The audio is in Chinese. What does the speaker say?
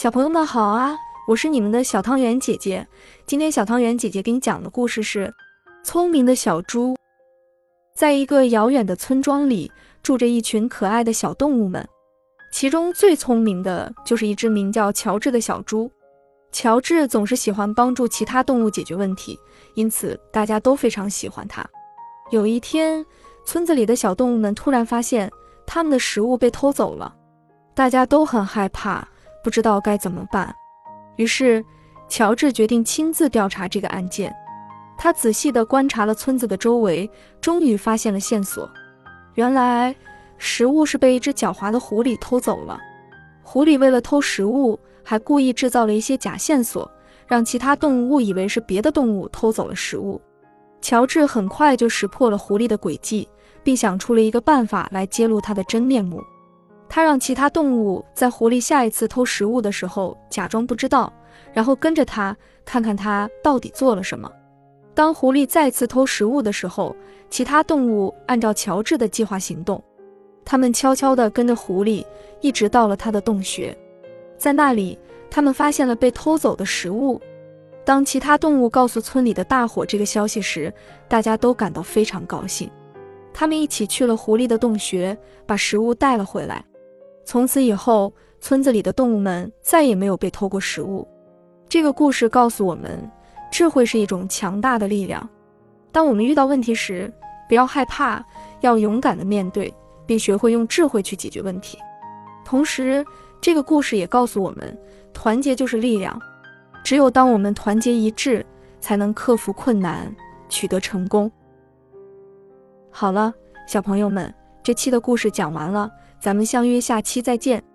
小朋友们好啊，我是你们的小汤圆姐姐。今天小汤圆姐姐给你讲的故事是《聪明的小猪》。在一个遥远的村庄里，住着一群可爱的小动物们，其中最聪明的就是一只名叫乔治的小猪。乔治总是喜欢帮助其他动物解决问题，因此大家都非常喜欢他。有一天，村子里的小动物们突然发现他们的食物被偷走了，大家都很害怕。不知道该怎么办，于是乔治决定亲自调查这个案件。他仔细地观察了村子的周围，终于发现了线索。原来食物是被一只狡猾的狐狸偷走了。狐狸为了偷食物，还故意制造了一些假线索，让其他动物误以为是别的动物偷走了食物。乔治很快就识破了狐狸的诡计，并想出了一个办法来揭露它的真面目。他让其他动物在狐狸下一次偷食物的时候假装不知道，然后跟着他看看他到底做了什么。当狐狸再次偷食物的时候，其他动物按照乔治的计划行动，他们悄悄地跟着狐狸，一直到了他的洞穴。在那里，他们发现了被偷走的食物。当其他动物告诉村里的大伙这个消息时，大家都感到非常高兴。他们一起去了狐狸的洞穴，把食物带了回来。从此以后，村子里的动物们再也没有被偷过食物。这个故事告诉我们，智慧是一种强大的力量。当我们遇到问题时，不要害怕，要勇敢地面对，并学会用智慧去解决问题。同时，这个故事也告诉我们，团结就是力量。只有当我们团结一致，才能克服困难，取得成功。好了，小朋友们，这期的故事讲完了。咱们相约下期再见。